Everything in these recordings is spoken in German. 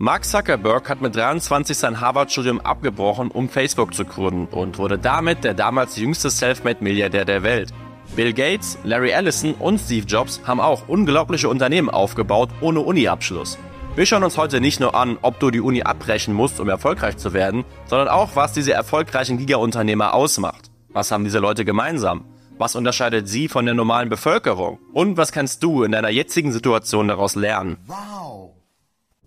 Mark Zuckerberg hat mit 23 sein Harvard-Studium abgebrochen, um Facebook zu gründen und wurde damit der damals jüngste Selfmade-Milliardär der Welt. Bill Gates, Larry Ellison und Steve Jobs haben auch unglaubliche Unternehmen aufgebaut ohne Uni-Abschluss. Wir schauen uns heute nicht nur an, ob du die Uni abbrechen musst, um erfolgreich zu werden, sondern auch, was diese erfolgreichen Giga-Unternehmer ausmacht. Was haben diese Leute gemeinsam? Was unterscheidet sie von der normalen Bevölkerung? Und was kannst du in deiner jetzigen Situation daraus lernen? Wow.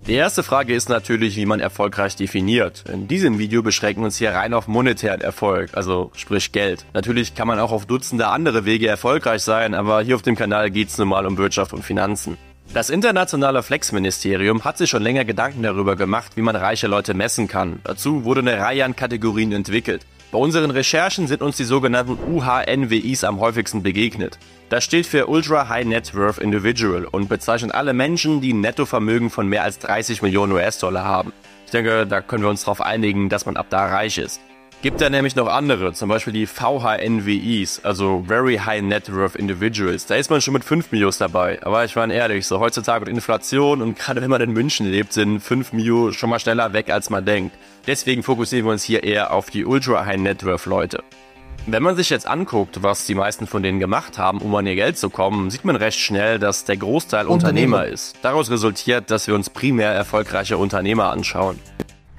Die erste Frage ist natürlich, wie man erfolgreich definiert. In diesem Video beschränken wir uns hier rein auf monetären Erfolg, also sprich Geld. Natürlich kann man auch auf Dutzende andere Wege erfolgreich sein, aber hier auf dem Kanal geht es nun mal um Wirtschaft und Finanzen. Das internationale Flex-Ministerium hat sich schon länger Gedanken darüber gemacht, wie man reiche Leute messen kann. Dazu wurde eine Reihe an Kategorien entwickelt. Bei unseren Recherchen sind uns die sogenannten UHNWIs am häufigsten begegnet. Das steht für Ultra High Net Worth Individual und bezeichnet alle Menschen, die ein Nettovermögen von mehr als 30 Millionen US-Dollar haben. Ich denke, da können wir uns darauf einigen, dass man ab da reich ist. Gibt da nämlich noch andere, zum Beispiel die VHNWIs, also Very High Net Worth Individuals. Da ist man schon mit 5 Mios dabei. Aber ich meine ehrlich, so heutzutage mit Inflation und gerade wenn man in München lebt, sind 5 Mio schon mal schneller weg, als man denkt. Deswegen fokussieren wir uns hier eher auf die Ultra High Net Worth Leute. Wenn man sich jetzt anguckt, was die meisten von denen gemacht haben, um an ihr Geld zu kommen, sieht man recht schnell, dass der Großteil Unternehmer, Unternehmer ist. Daraus resultiert, dass wir uns primär erfolgreiche Unternehmer anschauen.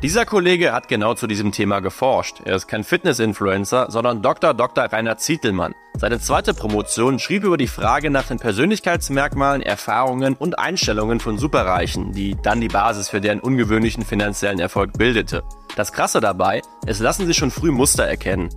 Dieser Kollege hat genau zu diesem Thema geforscht. Er ist kein Fitness-Influencer, sondern Dr. Dr. Rainer Zietelmann. Seine zweite Promotion schrieb über die Frage nach den Persönlichkeitsmerkmalen, Erfahrungen und Einstellungen von Superreichen, die dann die Basis für deren ungewöhnlichen finanziellen Erfolg bildete. Das Krasse dabei, es lassen sich schon früh Muster erkennen.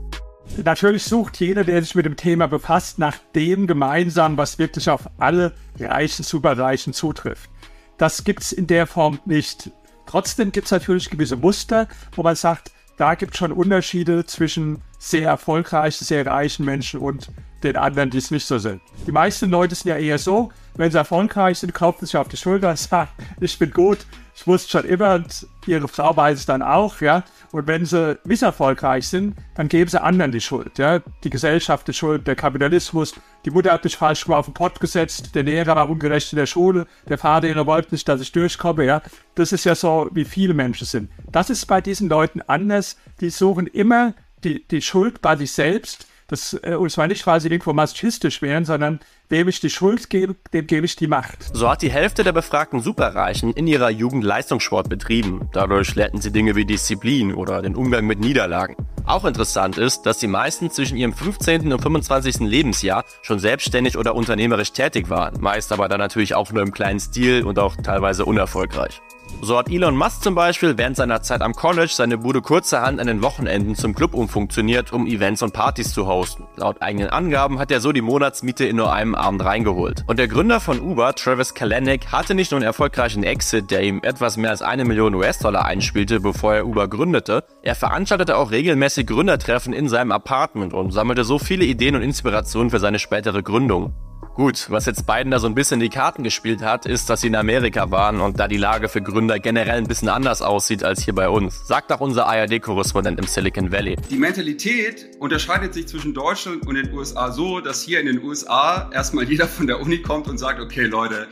Natürlich sucht jeder, der sich mit dem Thema befasst, nach dem gemeinsam, was wirklich auf alle reichen Superreichen zutrifft. Das gibt es in der Form nicht. Trotzdem gibt es natürlich gewisse Muster, wo man sagt, da gibt es schon Unterschiede zwischen sehr erfolgreichen, sehr reichen Menschen und den anderen, die es nicht so sind. Die meisten Leute sind ja eher so, wenn sie erfolgreich sind, klopfen sich auf die Schulter und sagen, ich bin gut, ich wusste schon immer und ihre Frau weiß es dann auch, ja. Und wenn sie misserfolgreich sind, dann geben sie anderen die Schuld, ja. Die Gesellschaft ist schuld, der Kapitalismus, die Mutter hat mich falsch auf den Pott gesetzt, der Lehrer war ungerecht in der Schule, der Vater wollte nicht, dass ich durchkomme, ja. Das ist ja so, wie viele Menschen sind. Das ist bei diesen Leuten anders. Die suchen immer die, die Schuld bei sich selbst das, äh, zwar nicht, sie irgendwo masochistisch wären, sondern wem ich die Schuld gebe, dem gebe ich die Macht. So hat die Hälfte der befragten Superreichen in ihrer Jugend Leistungssport betrieben. Dadurch lernten sie Dinge wie Disziplin oder den Umgang mit Niederlagen. Auch interessant ist, dass die meisten zwischen ihrem 15. und 25. Lebensjahr schon selbstständig oder unternehmerisch tätig waren, meist aber dann natürlich auch nur im kleinen Stil und auch teilweise unerfolgreich. So hat Elon Musk zum Beispiel während seiner Zeit am College seine Bude kurzerhand an den Wochenenden zum Club umfunktioniert, um Events und Partys zu hosten. Laut eigenen Angaben hat er so die Monatsmiete in nur einem Abend reingeholt. Und der Gründer von Uber, Travis Kalanick, hatte nicht nur einen erfolgreichen Exit, der ihm etwas mehr als eine Million US-Dollar einspielte, bevor er Uber gründete, er veranstaltete auch regelmäßig Gründertreffen in seinem Apartment und sammelte so viele Ideen und Inspirationen für seine spätere Gründung. Gut, was jetzt beiden da so ein bisschen die Karten gespielt hat, ist, dass sie in Amerika waren und da die Lage für Gründer generell ein bisschen anders aussieht als hier bei uns. Sagt auch unser ARD-Korrespondent im Silicon Valley. Die Mentalität unterscheidet sich zwischen Deutschland und den USA so, dass hier in den USA erstmal jeder von der Uni kommt und sagt, okay Leute,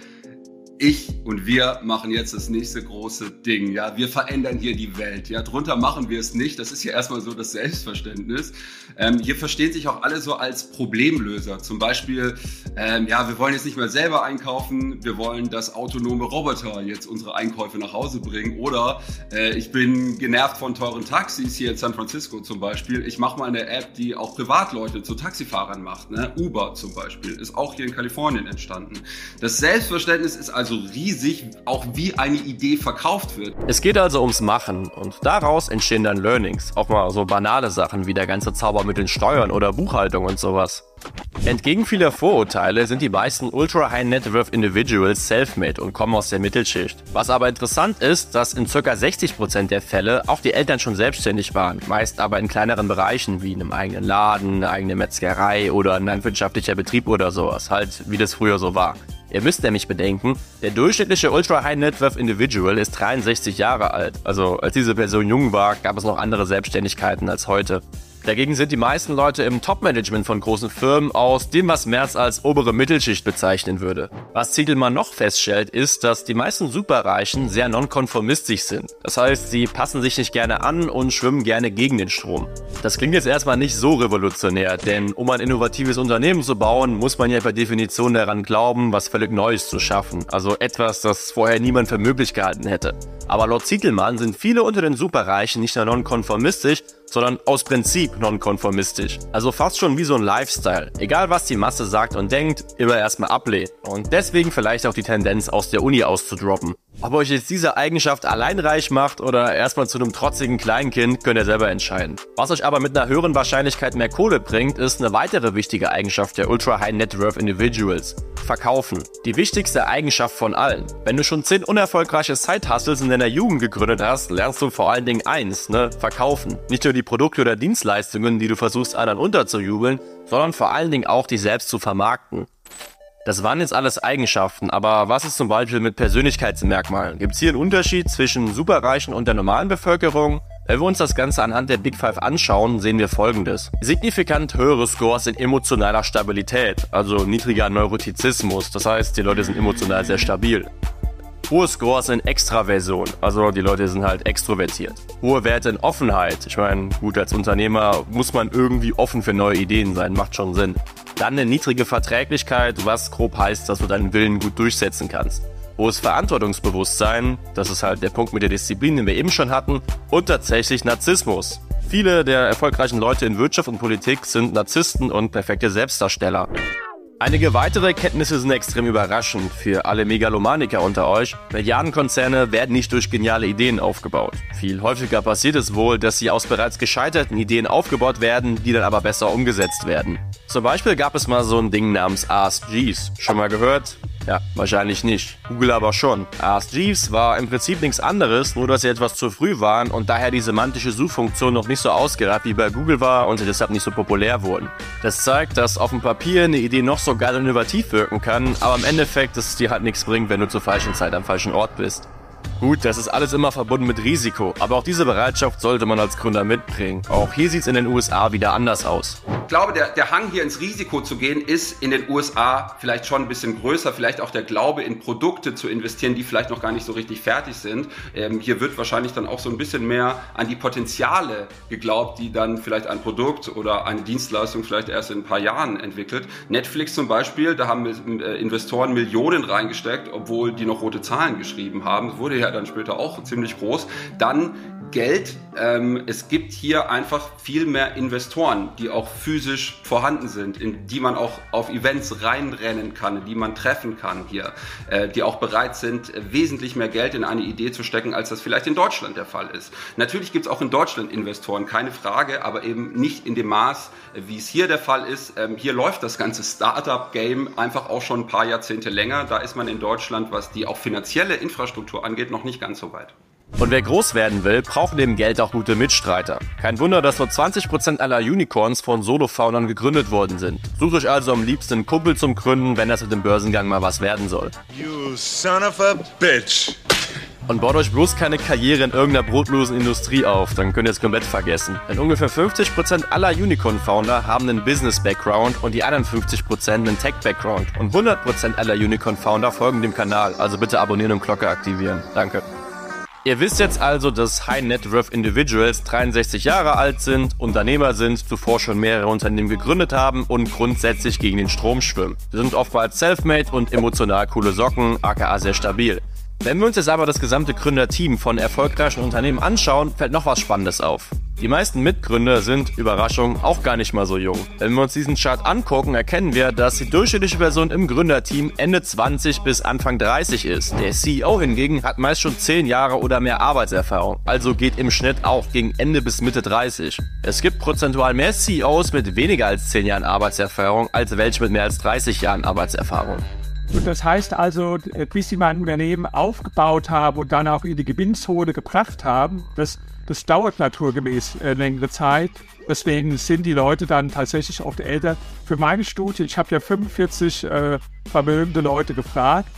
ich und wir machen jetzt das nächste große Ding. Ja, wir verändern hier die Welt. Ja, drunter machen wir es nicht. Das ist hier erstmal so das Selbstverständnis. Ähm, hier verstehen sich auch alle so als Problemlöser. Zum Beispiel, ähm, ja, wir wollen jetzt nicht mehr selber einkaufen. Wir wollen, dass autonome Roboter jetzt unsere Einkäufe nach Hause bringen. Oder äh, ich bin genervt von teuren Taxis hier in San Francisco zum Beispiel. Ich mache mal eine App, die auch Privatleute zu Taxifahrern macht. Ne? Uber zum Beispiel ist auch hier in Kalifornien entstanden. Das Selbstverständnis ist also also riesig, auch wie eine Idee verkauft wird. Es geht also ums Machen und daraus entstehen dann Learnings. Auch mal so banale Sachen wie der ganze Zauber mit den Steuern oder Buchhaltung und sowas. Entgegen vieler Vorurteile sind die meisten Ultra High Net Worth Individuals self-made und kommen aus der Mittelschicht. Was aber interessant ist, dass in ca. 60% der Fälle auch die Eltern schon selbstständig waren, meist aber in kleineren Bereichen wie einem eigenen Laden, eine eigene Metzgerei oder ein landwirtschaftlicher Betrieb oder sowas, halt wie das früher so war. Ihr müsst nämlich bedenken, der durchschnittliche Ultra High Net Worth Individual ist 63 Jahre alt. Also als diese Person jung war, gab es noch andere Selbstständigkeiten als heute. Dagegen sind die meisten Leute im Top-Management von großen Firmen aus dem, was Merz als obere Mittelschicht bezeichnen würde. Was Ziedelmann noch feststellt, ist, dass die meisten Superreichen sehr nonkonformistisch sind. Das heißt, sie passen sich nicht gerne an und schwimmen gerne gegen den Strom. Das klingt jetzt erstmal nicht so revolutionär, denn um ein innovatives Unternehmen zu bauen, muss man ja per Definition daran glauben, was völlig Neues zu schaffen. Also etwas, das vorher niemand für möglich gehalten hätte. Aber laut Zietelmann sind viele unter den Superreichen nicht nur nonkonformistisch, sondern aus Prinzip nonkonformistisch. Also fast schon wie so ein Lifestyle. Egal was die Masse sagt und denkt, immer erstmal ablehnen. Und deswegen vielleicht auch die Tendenz aus der Uni auszudroppen. Ob euch jetzt diese Eigenschaft allein reich macht oder erstmal zu einem trotzigen Kleinkind, könnt ihr selber entscheiden. Was euch aber mit einer höheren Wahrscheinlichkeit mehr Kohle bringt, ist eine weitere wichtige Eigenschaft der Ultra High Net Worth Individuals. Verkaufen. Die wichtigste Eigenschaft von allen. Wenn du schon 10 unerfolgreiche Side-Hustles in deiner Jugend gegründet hast, lernst du vor allen Dingen eins, ne? Verkaufen. Nicht nur die Produkte oder Dienstleistungen, die du versuchst anderen unterzujubeln, sondern vor allen Dingen auch dich selbst zu vermarkten. Das waren jetzt alles Eigenschaften, aber was ist zum Beispiel mit Persönlichkeitsmerkmalen? Gibt es hier einen Unterschied zwischen Superreichen und der normalen Bevölkerung? Wenn wir uns das Ganze anhand der Big Five anschauen, sehen wir folgendes. Signifikant höhere Scores in emotionaler Stabilität, also niedriger Neurotizismus, das heißt, die Leute sind emotional sehr stabil. Hohe Scores in Extraversion, also die Leute sind halt extrovertiert. Hohe Werte in Offenheit, ich meine, gut, als Unternehmer muss man irgendwie offen für neue Ideen sein, macht schon Sinn. Dann eine niedrige Verträglichkeit, was grob heißt, dass du deinen Willen gut durchsetzen kannst. Hohes Verantwortungsbewusstsein, das ist halt der Punkt mit der Disziplin, den wir eben schon hatten. Und tatsächlich Narzissmus. Viele der erfolgreichen Leute in Wirtschaft und Politik sind Narzissten und perfekte Selbstdarsteller. Einige weitere Erkenntnisse sind extrem überraschend für alle Megalomaniker unter euch. Milliardenkonzerne werden nicht durch geniale Ideen aufgebaut. Viel häufiger passiert es wohl, dass sie aus bereits gescheiterten Ideen aufgebaut werden, die dann aber besser umgesetzt werden. Zum Beispiel gab es mal so ein Ding namens Ask Jeeves. Schon mal gehört? Ja, wahrscheinlich nicht. Google aber schon. Ask Jeeves war im Prinzip nichts anderes, nur dass sie etwas zu früh waren und daher die semantische Suchfunktion noch nicht so ausgereift wie bei Google war und sie deshalb nicht so populär wurden. Das zeigt, dass auf dem Papier eine Idee noch so geil und innovativ wirken kann, aber im Endeffekt, dass es dir halt nichts bringt, wenn du zur falschen Zeit am falschen Ort bist. Gut, das ist alles immer verbunden mit Risiko, aber auch diese Bereitschaft sollte man als Gründer mitbringen. Auch hier sieht es in den USA wieder anders aus. Ich glaube, der, der Hang hier ins Risiko zu gehen, ist in den USA vielleicht schon ein bisschen größer. Vielleicht auch der Glaube, in Produkte zu investieren, die vielleicht noch gar nicht so richtig fertig sind. Ähm, hier wird wahrscheinlich dann auch so ein bisschen mehr an die Potenziale geglaubt, die dann vielleicht ein Produkt oder eine Dienstleistung vielleicht erst in ein paar Jahren entwickelt. Netflix zum Beispiel, da haben äh, Investoren Millionen reingesteckt, obwohl die noch rote Zahlen geschrieben haben. Das wurde ja dann später auch ziemlich groß. Dann Geld. Ähm, es gibt hier einfach viel mehr Investoren, die auch physisch vorhanden sind, in die man auch auf Events reinrennen kann, die man treffen kann hier, äh, die auch bereit sind, wesentlich mehr Geld in eine Idee zu stecken, als das vielleicht in Deutschland der Fall ist. Natürlich gibt es auch in Deutschland Investoren, keine Frage, aber eben nicht in dem Maß, wie es hier der Fall ist. Ähm, hier läuft das ganze Startup-Game einfach auch schon ein paar Jahrzehnte länger. Da ist man in Deutschland, was die auch finanzielle Infrastruktur angeht, noch nicht ganz so weit. Und wer groß werden will, braucht neben Geld auch gute Mitstreiter. Kein Wunder, dass nur 20% aller Unicorns von Solo-Foundern gegründet worden sind. Sucht euch also am liebsten einen Kumpel zum Gründen, wenn das mit dem Börsengang mal was werden soll. You son of a bitch! Und baut euch bloß keine Karriere in irgendeiner brotlosen Industrie auf, dann könnt ihr es komplett vergessen. Denn ungefähr 50% aller Unicorn-Founder haben einen Business-Background und die anderen 50% einen Tech-Background. Und 100% aller Unicorn-Founder folgen dem Kanal, also bitte abonnieren und Glocke aktivieren. Danke. Ihr wisst jetzt also, dass High Net Worth Individuals 63 Jahre alt sind, Unternehmer sind, zuvor schon mehrere Unternehmen gegründet haben und grundsätzlich gegen den Strom schwimmen. Sie sind oftmals self-made und emotional coole Socken, aka sehr stabil. Wenn wir uns jetzt aber das gesamte Gründerteam von erfolgreichen Unternehmen anschauen, fällt noch was Spannendes auf. Die meisten Mitgründer sind, Überraschung, auch gar nicht mal so jung. Wenn wir uns diesen Chart angucken, erkennen wir, dass die durchschnittliche Person im Gründerteam Ende 20 bis Anfang 30 ist. Der CEO hingegen hat meist schon 10 Jahre oder mehr Arbeitserfahrung, also geht im Schnitt auch gegen Ende bis Mitte 30. Es gibt prozentual mehr CEOs mit weniger als 10 Jahren Arbeitserfahrung als welche mit mehr als 30 Jahren Arbeitserfahrung. Und das heißt also, bis sie mein Unternehmen aufgebaut haben und dann auch in die Gewinnzone gebracht haben, das, das dauert naturgemäß äh, längere Zeit. Deswegen sind die Leute dann tatsächlich oft älter. Für meine Studie, ich habe ja 45 äh, vermögende Leute gefragt,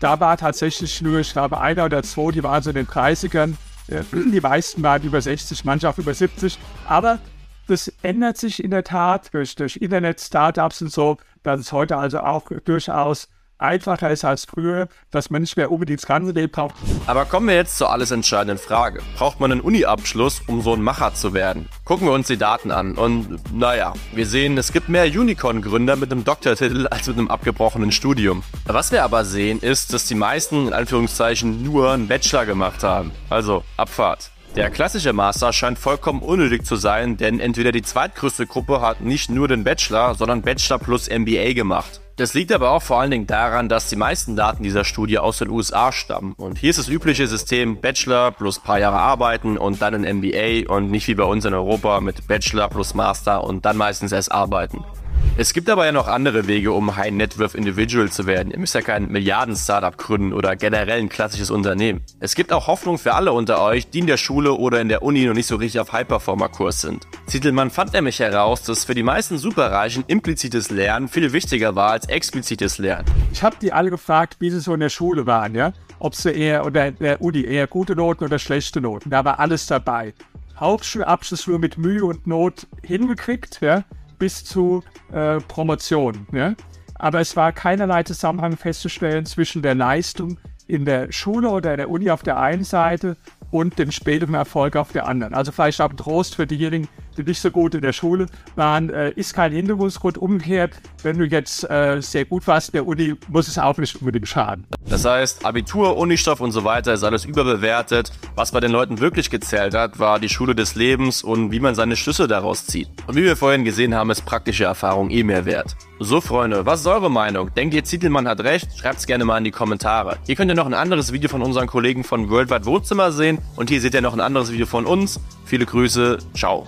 da war tatsächlich nur, ich glaube, einer oder zwei, die waren so in den 30ern. Äh, die meisten waren über 60, manche auch über 70. Aber Das ändert sich in der Tat durch, durch Internet-Startups und so, dass es heute also auch durchaus einfacher ist als früher, dass man nicht mehr unbedingt das ganze Leben braucht. Aber kommen wir jetzt zur alles entscheidenden Frage. Braucht man einen Uni-Abschluss, um so ein Macher zu werden? Gucken wir uns die Daten an und naja, wir sehen, es gibt mehr Unicorn-Gründer mit einem Doktortitel als mit einem abgebrochenen Studium. Was wir aber sehen, ist, dass die meisten in Anführungszeichen nur einen Bachelor gemacht haben. Also Abfahrt. Der klassische Master scheint vollkommen unnötig zu sein, denn entweder die zweitgrößte Gruppe hat nicht nur den Bachelor, sondern Bachelor plus MBA gemacht. Das liegt aber auch vor allen Dingen daran, dass die meisten Daten dieser Studie aus den USA stammen. Und hier ist das übliche System Bachelor plus paar Jahre arbeiten und dann ein MBA und nicht wie bei uns in Europa mit Bachelor plus Master und dann meistens erst arbeiten. Es gibt aber ja noch andere Wege, um High Net Worth Individual zu werden. Ihr müsst ja kein Milliarden-Startup gründen oder generell ein klassisches Unternehmen. Es gibt auch Hoffnung für alle unter euch, die in der Schule oder in der Uni noch nicht so richtig auf High-Performer-Kurs sind. Zittelmann fand nämlich heraus, dass für die meisten Superreichen implizites Lernen viel wichtiger war als explizites Lernen. Ich habe die alle gefragt, wie sie so in der Schule waren, ja? Ob sie eher oder der Uni eher gute Noten oder schlechte Noten. Da war alles dabei. Hauptschulabschluss nur mit Mühe und Not hingekriegt, ja? Bis zu äh, Promotion. Ja? Aber es war keinerlei Zusammenhang festzustellen zwischen der Leistung in der Schule oder in der Uni auf der einen Seite und dem späteren Erfolg auf der anderen. Also vielleicht auch ein Trost für diejenigen, die nicht so gut in der Schule waren, äh, ist kein Hinderungsgrund. Umgekehrt, wenn du jetzt äh, sehr gut warst in der Uni, muss es auch nicht unbedingt schaden. Das heißt, Abitur, Unistoff und so weiter ist alles überbewertet. Was bei den Leuten wirklich gezählt hat, war die Schule des Lebens und wie man seine Schlüsse daraus zieht. Und wie wir vorhin gesehen haben, ist praktische Erfahrung eh mehr wert. So, Freunde, was ist eure Meinung? Denkt ihr, Zietelmann hat recht? Schreibt's gerne mal in die Kommentare. Hier könnt ihr noch ein anderes Video von unseren Kollegen von Worldwide Wohnzimmer sehen und hier seht ihr noch ein anderes Video von uns. Viele Grüße, ciao.